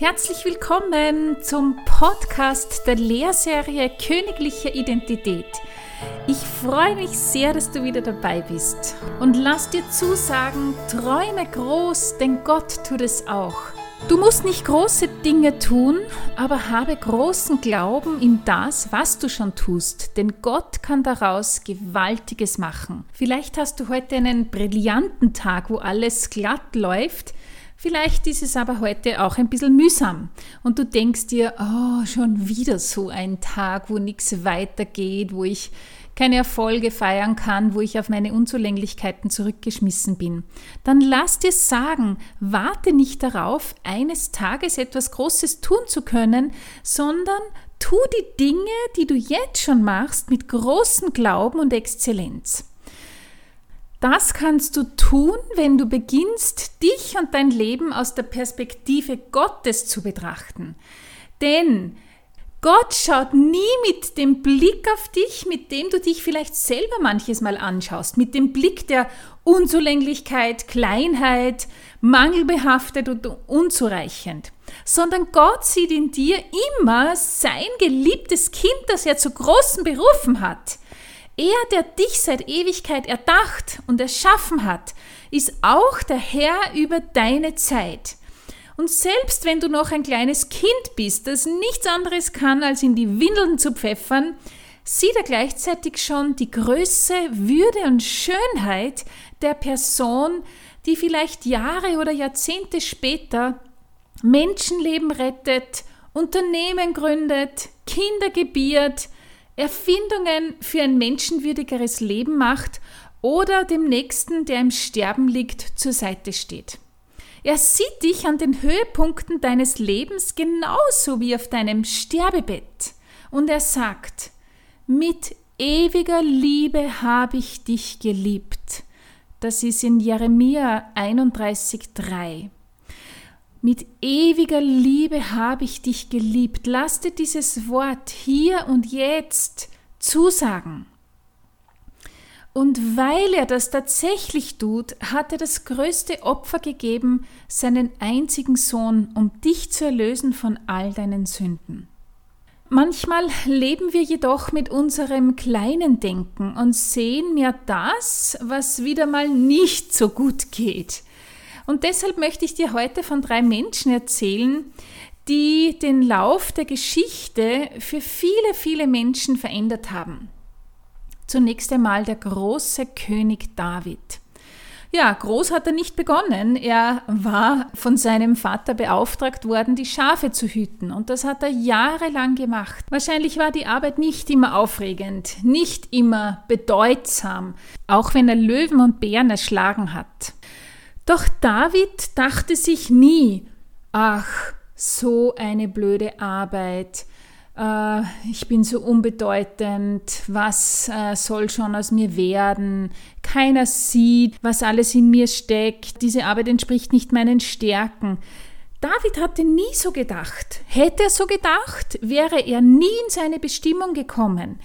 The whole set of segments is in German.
Herzlich willkommen zum Podcast der Lehrserie Königliche Identität. Ich freue mich sehr, dass du wieder dabei bist und lass dir zusagen, träume groß, denn Gott tut es auch. Du musst nicht große Dinge tun, aber habe großen Glauben in das, was du schon tust, denn Gott kann daraus Gewaltiges machen. Vielleicht hast du heute einen brillanten Tag, wo alles glatt läuft, Vielleicht ist es aber heute auch ein bisschen mühsam und du denkst dir, oh, schon wieder so ein Tag, wo nichts weitergeht, wo ich keine Erfolge feiern kann, wo ich auf meine Unzulänglichkeiten zurückgeschmissen bin. Dann lass dir sagen, warte nicht darauf, eines Tages etwas Großes tun zu können, sondern tu die Dinge, die du jetzt schon machst, mit großem Glauben und Exzellenz. Das kannst du tun, wenn du beginnst, dich und dein Leben aus der Perspektive Gottes zu betrachten. Denn Gott schaut nie mit dem Blick auf dich, mit dem du dich vielleicht selber manches Mal anschaust, mit dem Blick der Unzulänglichkeit, Kleinheit, mangelbehaftet und unzureichend, sondern Gott sieht in dir immer sein geliebtes Kind, das er zu großen berufen hat. Er, der dich seit Ewigkeit erdacht und erschaffen hat, ist auch der Herr über deine Zeit. Und selbst wenn du noch ein kleines Kind bist, das nichts anderes kann, als in die Windeln zu pfeffern, sieht er gleichzeitig schon die Größe, Würde und Schönheit der Person, die vielleicht Jahre oder Jahrzehnte später Menschenleben rettet, Unternehmen gründet, Kinder gebiert, Erfindungen für ein menschenwürdigeres Leben macht oder dem Nächsten, der im Sterben liegt, zur Seite steht. Er sieht dich an den Höhepunkten deines Lebens genauso wie auf deinem Sterbebett. Und er sagt, mit ewiger Liebe habe ich dich geliebt. Das ist in Jeremia 31,3. Mit ewiger Liebe habe ich dich geliebt. Lass dir dieses Wort hier und jetzt zusagen. Und weil er das tatsächlich tut, hat er das größte Opfer gegeben, seinen einzigen Sohn, um dich zu erlösen von all deinen Sünden. Manchmal leben wir jedoch mit unserem kleinen Denken und sehen mehr das, was wieder mal nicht so gut geht. Und deshalb möchte ich dir heute von drei Menschen erzählen, die den Lauf der Geschichte für viele, viele Menschen verändert haben. Zunächst einmal der große König David. Ja, groß hat er nicht begonnen. Er war von seinem Vater beauftragt worden, die Schafe zu hüten. Und das hat er jahrelang gemacht. Wahrscheinlich war die Arbeit nicht immer aufregend, nicht immer bedeutsam, auch wenn er Löwen und Bären erschlagen hat. Doch David dachte sich nie, ach, so eine blöde Arbeit, äh, ich bin so unbedeutend, was äh, soll schon aus mir werden, keiner sieht, was alles in mir steckt, diese Arbeit entspricht nicht meinen Stärken. David hatte nie so gedacht. Hätte er so gedacht, wäre er nie in seine Bestimmung gekommen.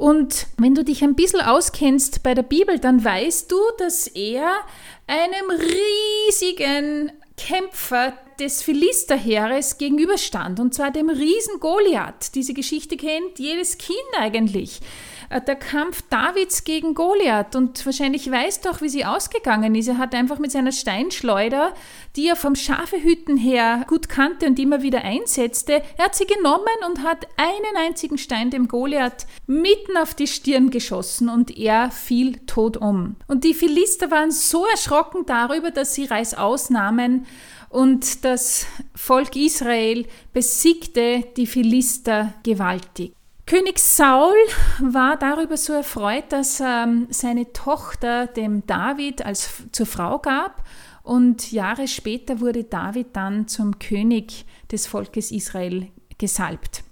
Und wenn du dich ein bisschen auskennst bei der Bibel, dann weißt du, dass er einem riesigen Kämpfer des Philisterheeres gegenüberstand, und zwar dem Riesen Goliath. Diese Geschichte kennt jedes Kind eigentlich. Äh, der Kampf Davids gegen Goliath. Und wahrscheinlich weißt du auch, wie sie ausgegangen ist. Er hat einfach mit seiner Steinschleuder, die er vom Schafehütten her gut kannte und immer wieder einsetzte, er hat sie genommen und hat einen einzigen Stein dem Goliath mitten auf die Stirn geschossen und er fiel tot um. Und die Philister waren so erschrocken darüber, dass sie Reißaus nahmen und das Volk Israel besiegte die Philister gewaltig. König Saul war darüber so erfreut, dass ähm, seine Tochter dem David als zur Frau gab und Jahre später wurde David dann zum König des Volkes Israel gesalbt.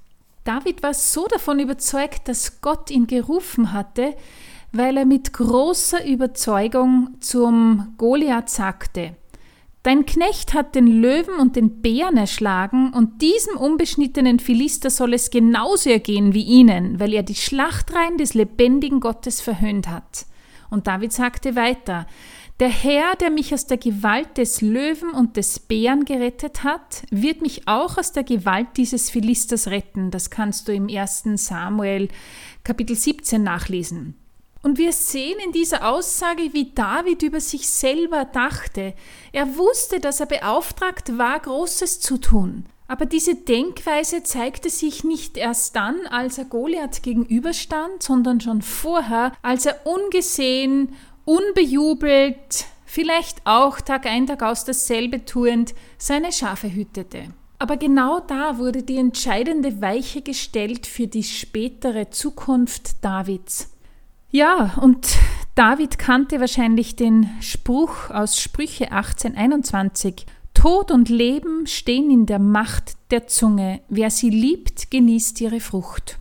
David war so davon überzeugt, dass Gott ihn gerufen hatte, weil er mit großer Überzeugung zum Goliath sagte, Dein Knecht hat den Löwen und den Bären erschlagen, und diesem unbeschnittenen Philister soll es genauso ergehen wie ihnen, weil er die Schlachtreihen des lebendigen Gottes verhöhnt hat. Und David sagte weiter, Der Herr, der mich aus der Gewalt des Löwen und des Bären gerettet hat, wird mich auch aus der Gewalt dieses Philisters retten. Das kannst du im 1. Samuel Kapitel 17 nachlesen. Und wir sehen in dieser Aussage, wie David über sich selber dachte. Er wusste, dass er beauftragt war, Großes zu tun. Aber diese Denkweise zeigte sich nicht erst dann, als er Goliath gegenüberstand, sondern schon vorher, als er ungesehen, unbejubelt, vielleicht auch Tag ein, Tag aus dasselbe tuend, seine Schafe hütete. Aber genau da wurde die entscheidende Weiche gestellt für die spätere Zukunft Davids. Ja, und David kannte wahrscheinlich den Spruch aus Sprüche 1821 Tod und Leben stehen in der Macht der Zunge. Wer sie liebt, genießt ihre Frucht.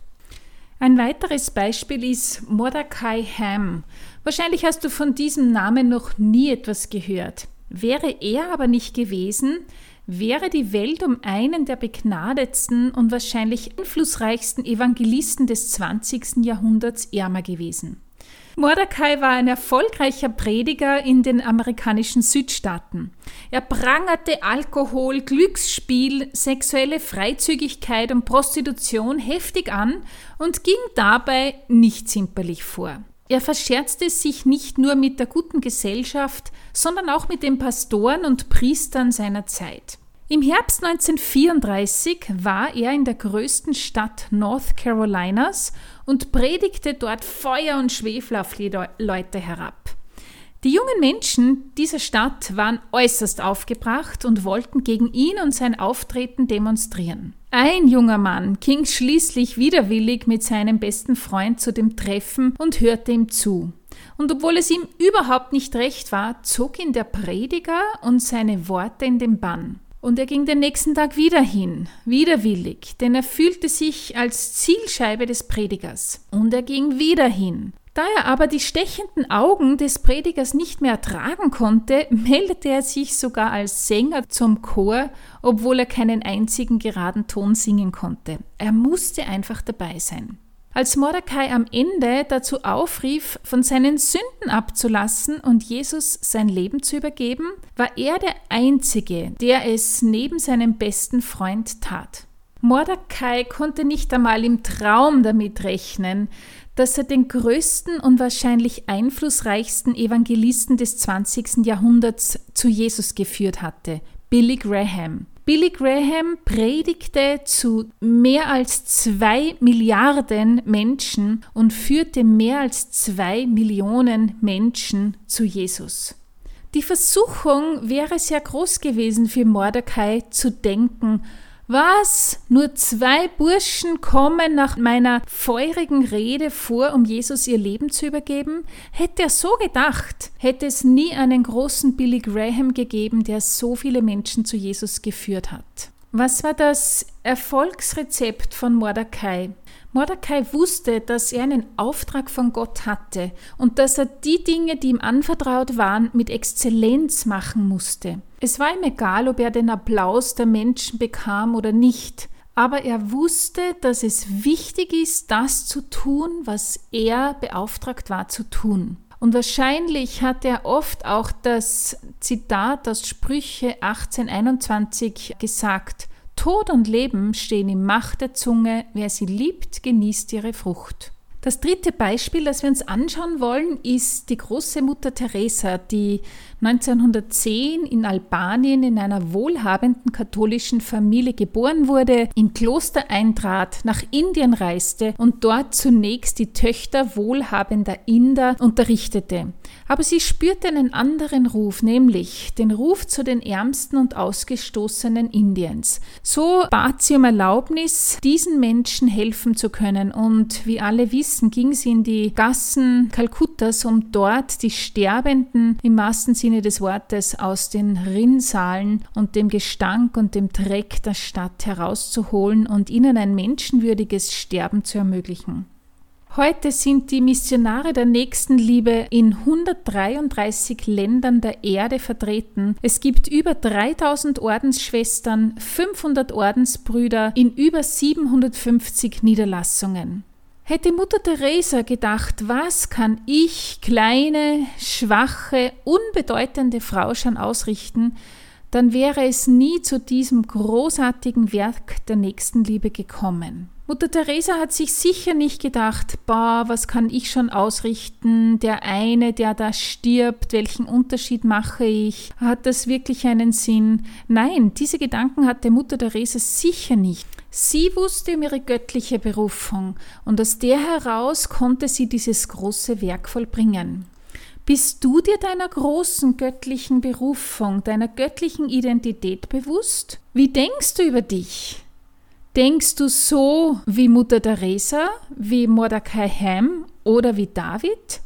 Ein weiteres Beispiel ist Mordecai Ham. Wahrscheinlich hast du von diesem Namen noch nie etwas gehört. Wäre er aber nicht gewesen, wäre die Welt um einen der begnadetsten und wahrscheinlich einflussreichsten Evangelisten des 20. Jahrhunderts ärmer gewesen. Mordecai war ein erfolgreicher Prediger in den amerikanischen Südstaaten. Er prangerte Alkohol, Glücksspiel, sexuelle Freizügigkeit und Prostitution heftig an und ging dabei nicht zimperlich vor. Er verscherzte sich nicht nur mit der guten Gesellschaft, sondern auch mit den Pastoren und Priestern seiner Zeit. Im Herbst 1934 war er in der größten Stadt North Carolinas und predigte dort Feuer und Schwefel auf die Leute herab. Die jungen Menschen dieser Stadt waren äußerst aufgebracht und wollten gegen ihn und sein Auftreten demonstrieren. Ein junger Mann ging schließlich widerwillig mit seinem besten Freund zu dem Treffen und hörte ihm zu. Und obwohl es ihm überhaupt nicht recht war, zog ihn der Prediger und seine Worte in den Bann. Und er ging den nächsten Tag wieder hin, widerwillig, denn er fühlte sich als Zielscheibe des Predigers. Und er ging wieder hin. Da er aber die stechenden Augen des Predigers nicht mehr ertragen konnte, meldete er sich sogar als Sänger zum Chor, obwohl er keinen einzigen geraden Ton singen konnte. Er musste einfach dabei sein. Als Mordecai am Ende dazu aufrief, von seinen Sünden abzulassen und Jesus sein Leben zu übergeben, war er der Einzige, der es neben seinem besten Freund tat. Mordecai konnte nicht einmal im Traum damit rechnen, dass er den größten und wahrscheinlich einflussreichsten Evangelisten des 20. Jahrhunderts zu Jesus geführt hatte, Billy Graham. Billy Graham predigte zu mehr als zwei Milliarden Menschen und führte mehr als zwei Millionen Menschen zu Jesus. Die Versuchung wäre sehr groß gewesen für Mordecai zu denken, was? Nur zwei Burschen kommen nach meiner feurigen Rede vor, um Jesus ihr Leben zu übergeben? Hätte er so gedacht, hätte es nie einen großen Billy Graham gegeben, der so viele Menschen zu Jesus geführt hat. Was war das Erfolgsrezept von Mordecai? Mordecai wusste, dass er einen Auftrag von Gott hatte und dass er die Dinge, die ihm anvertraut waren, mit Exzellenz machen musste. Es war ihm egal, ob er den Applaus der Menschen bekam oder nicht, aber er wusste, dass es wichtig ist, das zu tun, was er beauftragt war zu tun. Und wahrscheinlich hat er oft auch das Zitat aus Sprüche 1821 gesagt, Tod und Leben stehen im Macht der Zunge, wer sie liebt, genießt ihre Frucht. Das dritte Beispiel, das wir uns anschauen wollen, ist die große Mutter Teresa, die 1910 in Albanien in einer wohlhabenden katholischen Familie geboren wurde, in Kloster eintrat, nach Indien reiste und dort zunächst die Töchter wohlhabender Inder unterrichtete. Aber sie spürte einen anderen Ruf, nämlich den Ruf zu den Ärmsten und Ausgestoßenen Indiens. So bat sie um Erlaubnis, diesen Menschen helfen zu können und wie alle wissen, ging sie in die Gassen Kalkuttas, um dort die Sterbenden im wahrsten Sinne des Wortes aus den Rinnsalen und dem Gestank und dem Dreck der Stadt herauszuholen und ihnen ein menschenwürdiges Sterben zu ermöglichen. Heute sind die Missionare der Nächstenliebe in 133 Ländern der Erde vertreten. Es gibt über 3000 Ordensschwestern, 500 Ordensbrüder in über 750 Niederlassungen. Hätte Mutter Teresa gedacht, was kann ich, kleine, schwache, unbedeutende Frau schon ausrichten, dann wäre es nie zu diesem großartigen Werk der Nächstenliebe gekommen. Mutter Teresa hat sich sicher nicht gedacht, boah, was kann ich schon ausrichten? Der eine, der da stirbt, welchen Unterschied mache ich? Hat das wirklich einen Sinn? Nein, diese Gedanken hatte Mutter Teresa sicher nicht. Sie wusste um ihre göttliche Berufung und aus der heraus konnte sie dieses große Werk vollbringen. Bist du dir deiner großen göttlichen Berufung, deiner göttlichen Identität bewusst? Wie denkst du über dich? Denkst du so wie Mutter Teresa, wie Mordecai Ham oder wie David?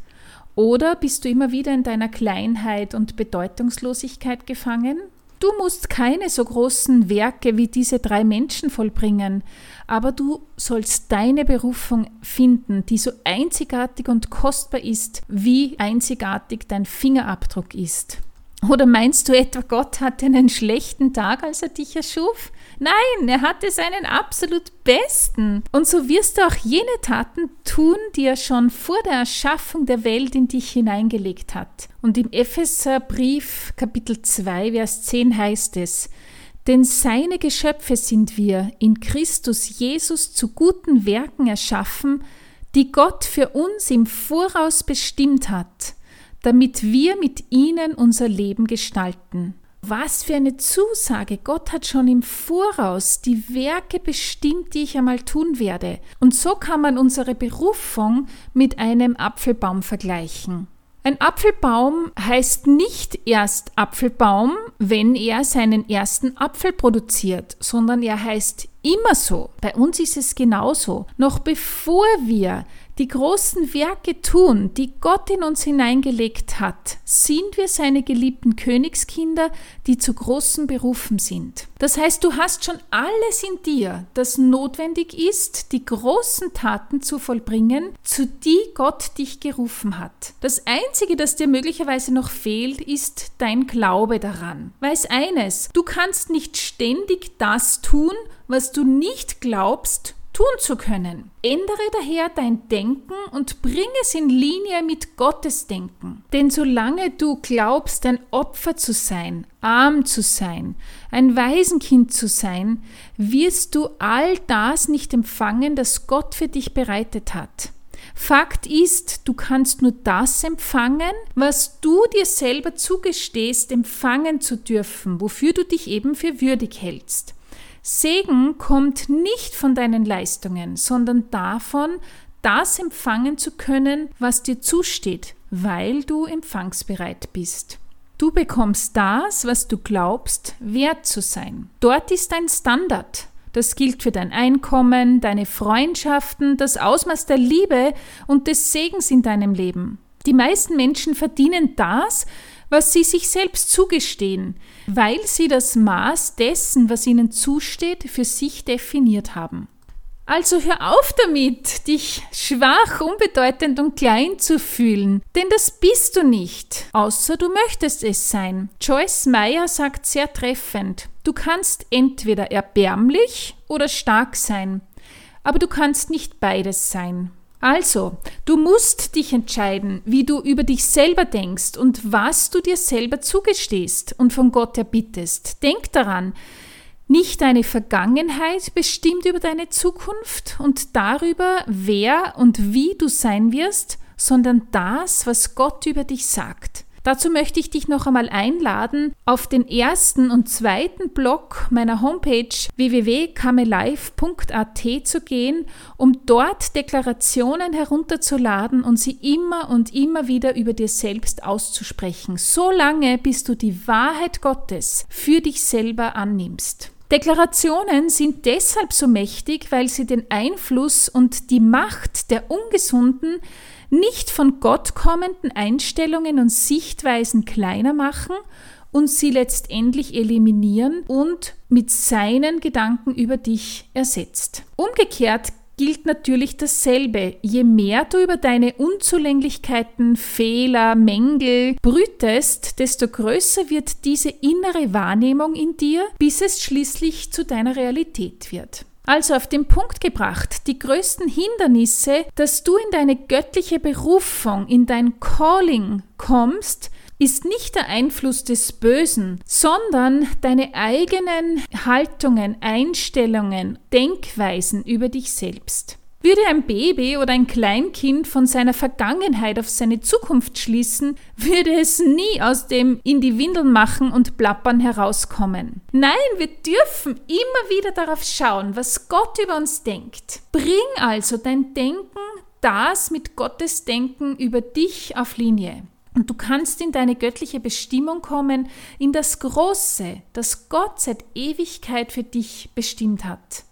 Oder bist du immer wieder in deiner Kleinheit und Bedeutungslosigkeit gefangen? Du musst keine so großen Werke wie diese drei Menschen vollbringen, aber du sollst deine Berufung finden, die so einzigartig und kostbar ist, wie einzigartig dein Fingerabdruck ist. Oder meinst du etwa, Gott hatte einen schlechten Tag, als er dich erschuf? Nein, er hatte seinen absolut besten. Und so wirst du auch jene Taten tun, die er schon vor der Erschaffung der Welt in dich hineingelegt hat. Und im Epheserbrief Kapitel 2, Vers 10 heißt es, denn seine Geschöpfe sind wir in Christus Jesus zu guten Werken erschaffen, die Gott für uns im Voraus bestimmt hat, damit wir mit ihnen unser Leben gestalten. Was für eine Zusage. Gott hat schon im Voraus die Werke bestimmt, die ich einmal tun werde. Und so kann man unsere Berufung mit einem Apfelbaum vergleichen. Ein Apfelbaum heißt nicht erst Apfelbaum, wenn er seinen ersten Apfel produziert, sondern er heißt immer so. Bei uns ist es genauso. Noch bevor wir die großen Werke tun, die Gott in uns hineingelegt hat, sind wir seine geliebten Königskinder, die zu großen Berufen sind. Das heißt, du hast schon alles in dir, das notwendig ist, die großen Taten zu vollbringen, zu die Gott dich gerufen hat. Das Einzige, das dir möglicherweise noch fehlt, ist dein Glaube daran. Weiß eines, du kannst nicht ständig das tun, was du nicht glaubst, tun zu können. Ändere daher dein Denken und bring es in Linie mit Gottes Denken. Denn solange du glaubst, ein Opfer zu sein, arm zu sein, ein Waisenkind zu sein, wirst du all das nicht empfangen, das Gott für dich bereitet hat. Fakt ist, du kannst nur das empfangen, was du dir selber zugestehst, empfangen zu dürfen, wofür du dich eben für würdig hältst. Segen kommt nicht von deinen Leistungen, sondern davon, das empfangen zu können, was dir zusteht, weil du empfangsbereit bist. Du bekommst das, was du glaubst, wert zu sein. Dort ist dein Standard. Das gilt für dein Einkommen, deine Freundschaften, das Ausmaß der Liebe und des Segens in deinem Leben. Die meisten Menschen verdienen das, was sie sich selbst zugestehen, weil sie das Maß dessen, was ihnen zusteht, für sich definiert haben. Also hör auf damit, dich schwach, unbedeutend und klein zu fühlen, denn das bist du nicht, außer du möchtest es sein. Joyce Meyer sagt sehr treffend, du kannst entweder erbärmlich oder stark sein, aber du kannst nicht beides sein. Also, du musst dich entscheiden, wie du über dich selber denkst und was du dir selber zugestehst und von Gott erbittest. Denk daran, nicht deine Vergangenheit bestimmt über deine Zukunft und darüber, wer und wie du sein wirst, sondern das, was Gott über dich sagt. Dazu möchte ich dich noch einmal einladen, auf den ersten und zweiten Blog meiner Homepage www.kamelive.at zu gehen, um dort Deklarationen herunterzuladen und sie immer und immer wieder über dir selbst auszusprechen, so lange bis du die Wahrheit Gottes für dich selber annimmst. Deklarationen sind deshalb so mächtig, weil sie den Einfluss und die Macht der ungesunden nicht von Gott kommenden Einstellungen und Sichtweisen kleiner machen und sie letztendlich eliminieren und mit seinen Gedanken über dich ersetzt. Umgekehrt gilt natürlich dasselbe. Je mehr du über deine Unzulänglichkeiten, Fehler, Mängel brütest, desto größer wird diese innere Wahrnehmung in dir, bis es schließlich zu deiner Realität wird. Also auf den Punkt gebracht, die größten Hindernisse, dass du in deine göttliche Berufung, in dein Calling kommst, ist nicht der Einfluss des Bösen, sondern deine eigenen Haltungen, Einstellungen, Denkweisen über dich selbst. Würde ein Baby oder ein Kleinkind von seiner Vergangenheit auf seine Zukunft schließen, würde es nie aus dem in die Windeln machen und plappern herauskommen. Nein, wir dürfen immer wieder darauf schauen, was Gott über uns denkt. Bring also dein Denken, das mit Gottes Denken über dich auf Linie. Und du kannst in deine göttliche Bestimmung kommen, in das Große, das Gott seit Ewigkeit für dich bestimmt hat.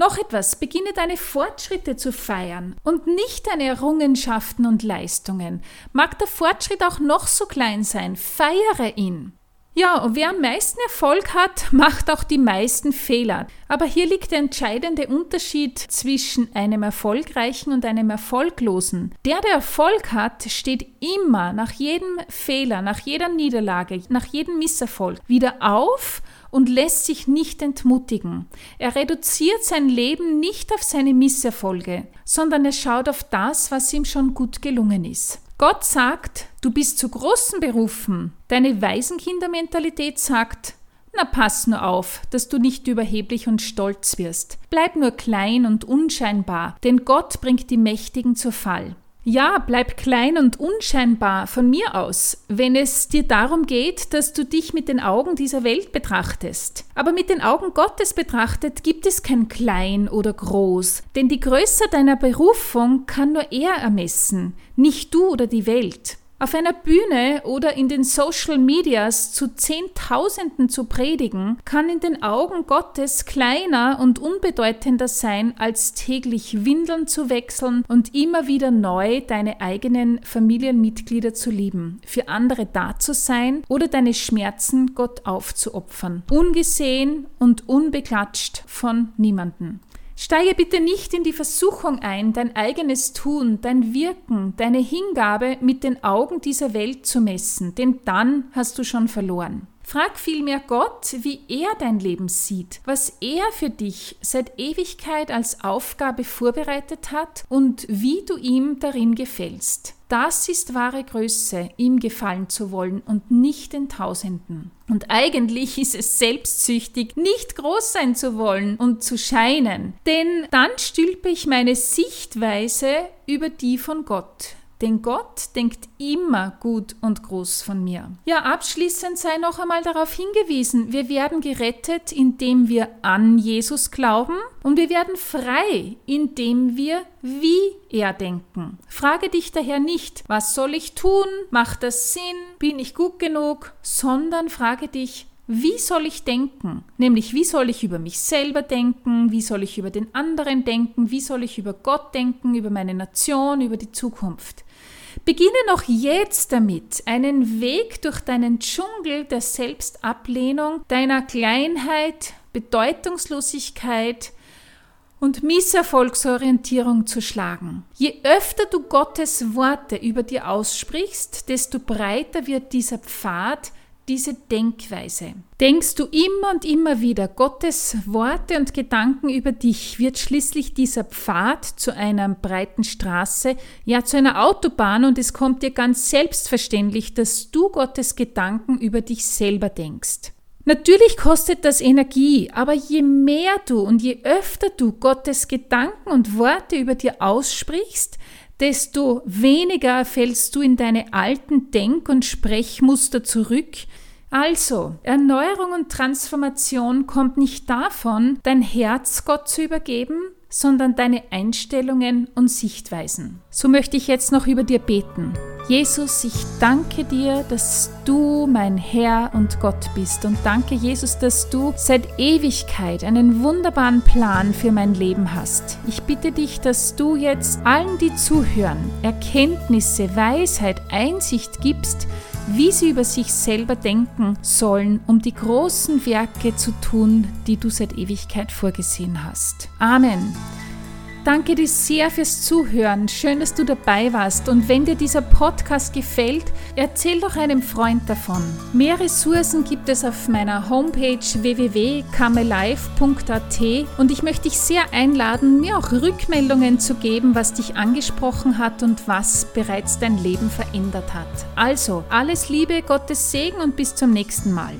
Noch etwas, beginne deine Fortschritte zu feiern und nicht deine Errungenschaften und Leistungen. Mag der Fortschritt auch noch so klein sein, feiere ihn. Ja, und wer am meisten Erfolg hat, macht auch die meisten Fehler. Aber hier liegt der entscheidende Unterschied zwischen einem erfolgreichen und einem erfolglosen. Der, der Erfolg hat, steht immer nach jedem Fehler, nach jeder Niederlage, nach jedem Misserfolg wieder auf und lässt sich nicht entmutigen. Er reduziert sein Leben nicht auf seine Misserfolge, sondern er schaut auf das, was ihm schon gut gelungen ist. Gott sagt, du bist zu großen berufen. Deine Waisenkindermentalität sagt, na pass nur auf, dass du nicht überheblich und stolz wirst. Bleib nur klein und unscheinbar, denn Gott bringt die Mächtigen zu Fall. Ja, bleib klein und unscheinbar von mir aus, wenn es dir darum geht, dass du dich mit den Augen dieser Welt betrachtest. Aber mit den Augen Gottes betrachtet gibt es kein klein oder groß, denn die Größe deiner Berufung kann nur er ermessen, nicht du oder die Welt. Auf einer Bühne oder in den Social Medias zu Zehntausenden zu predigen, kann in den Augen Gottes kleiner und unbedeutender sein, als täglich Windeln zu wechseln und immer wieder neu deine eigenen Familienmitglieder zu lieben, für andere da zu sein oder deine Schmerzen Gott aufzuopfern, ungesehen und unbeklatscht von niemanden. Steige bitte nicht in die Versuchung ein, dein eigenes Tun, dein Wirken, deine Hingabe mit den Augen dieser Welt zu messen, denn dann hast du schon verloren. Frag vielmehr Gott, wie er dein Leben sieht, was er für dich seit Ewigkeit als Aufgabe vorbereitet hat und wie du ihm darin gefällst. Das ist wahre Größe, ihm gefallen zu wollen und nicht den Tausenden. Und eigentlich ist es selbstsüchtig, nicht groß sein zu wollen und zu scheinen, denn dann stülpe ich meine Sichtweise über die von Gott. Denn Gott denkt immer gut und groß von mir. Ja, abschließend sei noch einmal darauf hingewiesen, wir werden gerettet, indem wir an Jesus glauben und wir werden frei, indem wir wie er denken. Frage dich daher nicht, was soll ich tun? Macht das Sinn? Bin ich gut genug? Sondern frage dich, wie soll ich denken? Nämlich, wie soll ich über mich selber denken? Wie soll ich über den anderen denken? Wie soll ich über Gott denken? Über meine Nation? Über die Zukunft? Beginne noch jetzt damit, einen Weg durch deinen Dschungel der Selbstablehnung, deiner Kleinheit, Bedeutungslosigkeit und Misserfolgsorientierung zu schlagen. Je öfter du Gottes Worte über dir aussprichst, desto breiter wird dieser Pfad, diese Denkweise. Denkst du immer und immer wieder Gottes Worte und Gedanken über dich, wird schließlich dieser Pfad zu einer breiten Straße, ja zu einer Autobahn und es kommt dir ganz selbstverständlich, dass du Gottes Gedanken über dich selber denkst. Natürlich kostet das Energie, aber je mehr du und je öfter du Gottes Gedanken und Worte über dir aussprichst, desto weniger fällst du in deine alten Denk- und Sprechmuster zurück. Also, Erneuerung und Transformation kommt nicht davon, dein Herz Gott zu übergeben, sondern deine Einstellungen und Sichtweisen. So möchte ich jetzt noch über dir beten. Jesus, ich danke dir, dass du mein Herr und Gott bist und danke Jesus, dass du seit Ewigkeit einen wunderbaren Plan für mein Leben hast. Ich bitte dich, dass du jetzt allen, die zuhören, Erkenntnisse, Weisheit, Einsicht gibst, wie sie über sich selber denken sollen, um die großen Werke zu tun, die du seit Ewigkeit vorgesehen hast. Amen. Danke dir sehr fürs Zuhören. Schön, dass du dabei warst. Und wenn dir dieser Podcast gefällt, erzähl doch einem Freund davon. Mehr Ressourcen gibt es auf meiner Homepage www.kamelife.at und ich möchte dich sehr einladen, mir auch Rückmeldungen zu geben, was dich angesprochen hat und was bereits dein Leben verändert hat. Also, alles Liebe, Gottes Segen und bis zum nächsten Mal.